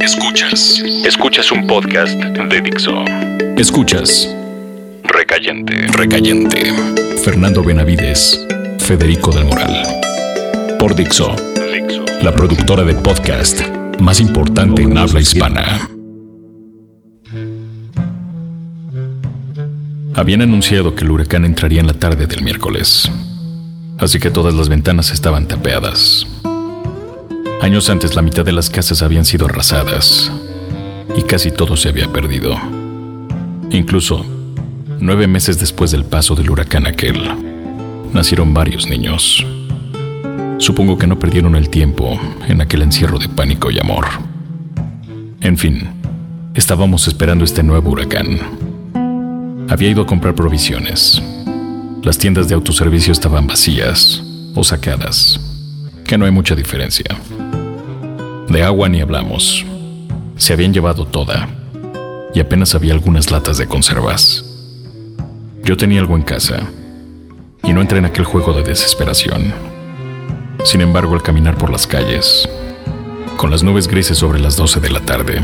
Escuchas. Escuchas un podcast de Dixo. Escuchas. Recayente. Recayente. Fernando Benavides. Federico del Moral. Por Dixo. Dixo. La productora de podcast más importante en habla hispana. Habían anunciado que el huracán entraría en la tarde del miércoles. Así que todas las ventanas estaban tapeadas. Años antes la mitad de las casas habían sido arrasadas y casi todo se había perdido. Incluso, nueve meses después del paso del huracán aquel, nacieron varios niños. Supongo que no perdieron el tiempo en aquel encierro de pánico y amor. En fin, estábamos esperando este nuevo huracán. Había ido a comprar provisiones. Las tiendas de autoservicio estaban vacías o sacadas, que no hay mucha diferencia. De agua ni hablamos. Se habían llevado toda y apenas había algunas latas de conservas. Yo tenía algo en casa y no entré en aquel juego de desesperación. Sin embargo, al caminar por las calles, con las nubes grises sobre las 12 de la tarde,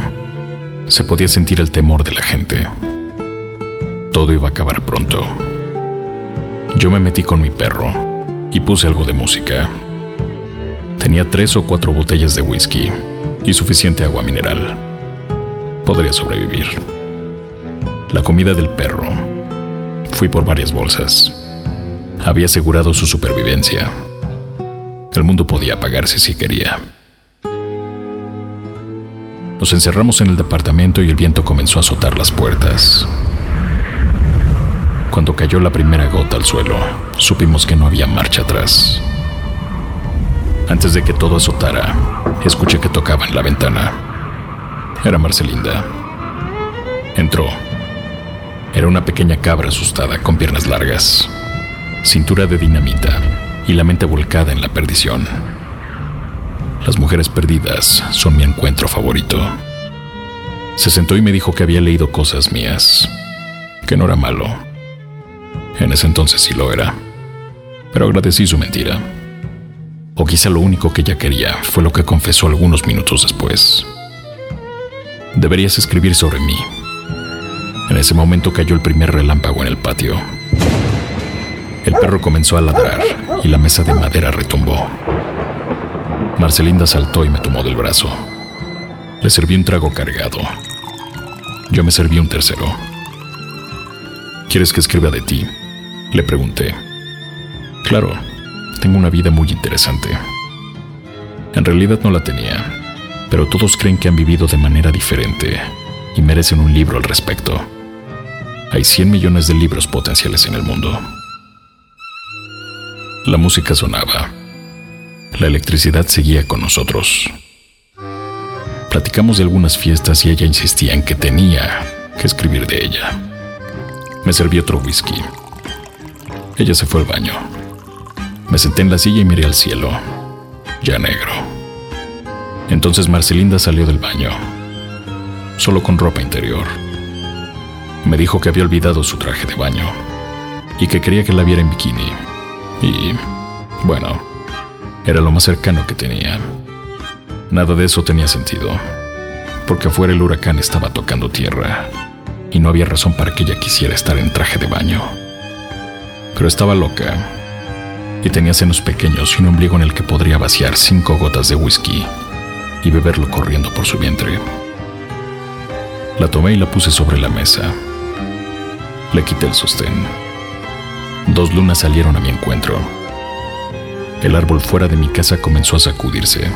se podía sentir el temor de la gente. Todo iba a acabar pronto. Yo me metí con mi perro y puse algo de música. Tenía tres o cuatro botellas de whisky y suficiente agua mineral. Podría sobrevivir. La comida del perro. Fui por varias bolsas. Había asegurado su supervivencia. El mundo podía apagarse si quería. Nos encerramos en el departamento y el viento comenzó a azotar las puertas. Cuando cayó la primera gota al suelo, supimos que no había marcha atrás. Antes de que todo azotara, escuché que tocaba en la ventana. Era Marcelinda. Entró. Era una pequeña cabra asustada con piernas largas, cintura de dinamita y la mente volcada en la perdición. Las mujeres perdidas son mi encuentro favorito. Se sentó y me dijo que había leído cosas mías, que no era malo. En ese entonces sí lo era, pero agradecí su mentira. O quizá lo único que ella quería fue lo que confesó algunos minutos después. Deberías escribir sobre mí. En ese momento cayó el primer relámpago en el patio. El perro comenzó a ladrar y la mesa de madera retumbó. Marcelinda saltó y me tomó del brazo. Le serví un trago cargado. Yo me serví un tercero. ¿Quieres que escriba de ti? Le pregunté. Claro, tengo una vida muy interesante. En realidad no la tenía, pero todos creen que han vivido de manera diferente y merecen un libro al respecto. Hay 100 millones de libros potenciales en el mundo. La música sonaba. La electricidad seguía con nosotros. Platicamos de algunas fiestas y ella insistía en que tenía que escribir de ella. Me serví otro whisky. Ella se fue al baño. Me senté en la silla y miré al cielo, ya negro. Entonces Marcelinda salió del baño, solo con ropa interior. Me dijo que había olvidado su traje de baño y que quería que la viera en bikini. Y, bueno, era lo más cercano que tenía. Nada de eso tenía sentido, porque afuera el huracán estaba tocando tierra y no había razón para que ella quisiera estar en traje de baño. Pero estaba loca y tenía senos pequeños y un ombligo en el que podría vaciar cinco gotas de whisky y beberlo corriendo por su vientre. La tomé y la puse sobre la mesa. Le quité el sostén. Dos lunas salieron a mi encuentro. El árbol fuera de mi casa comenzó a sacudirse.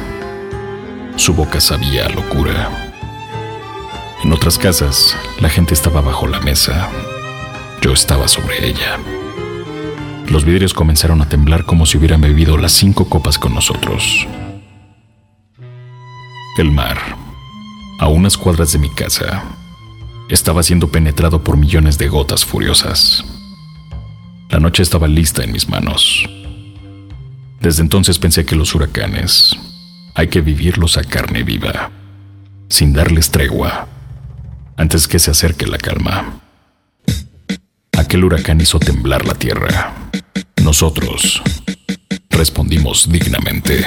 Su boca sabía locura. En otras casas, la gente estaba bajo la mesa. Yo estaba sobre ella. Los vidrios comenzaron a temblar como si hubieran bebido las cinco copas con nosotros. El mar, a unas cuadras de mi casa, estaba siendo penetrado por millones de gotas furiosas. La noche estaba lista en mis manos. Desde entonces pensé que los huracanes hay que vivirlos a carne viva, sin darles tregua, antes que se acerque la calma. Aquel huracán hizo temblar la tierra. Nosotros respondimos dignamente.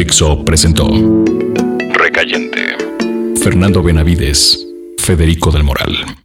Dixo presentó Recayente. Fernando Benavides, Federico del Moral.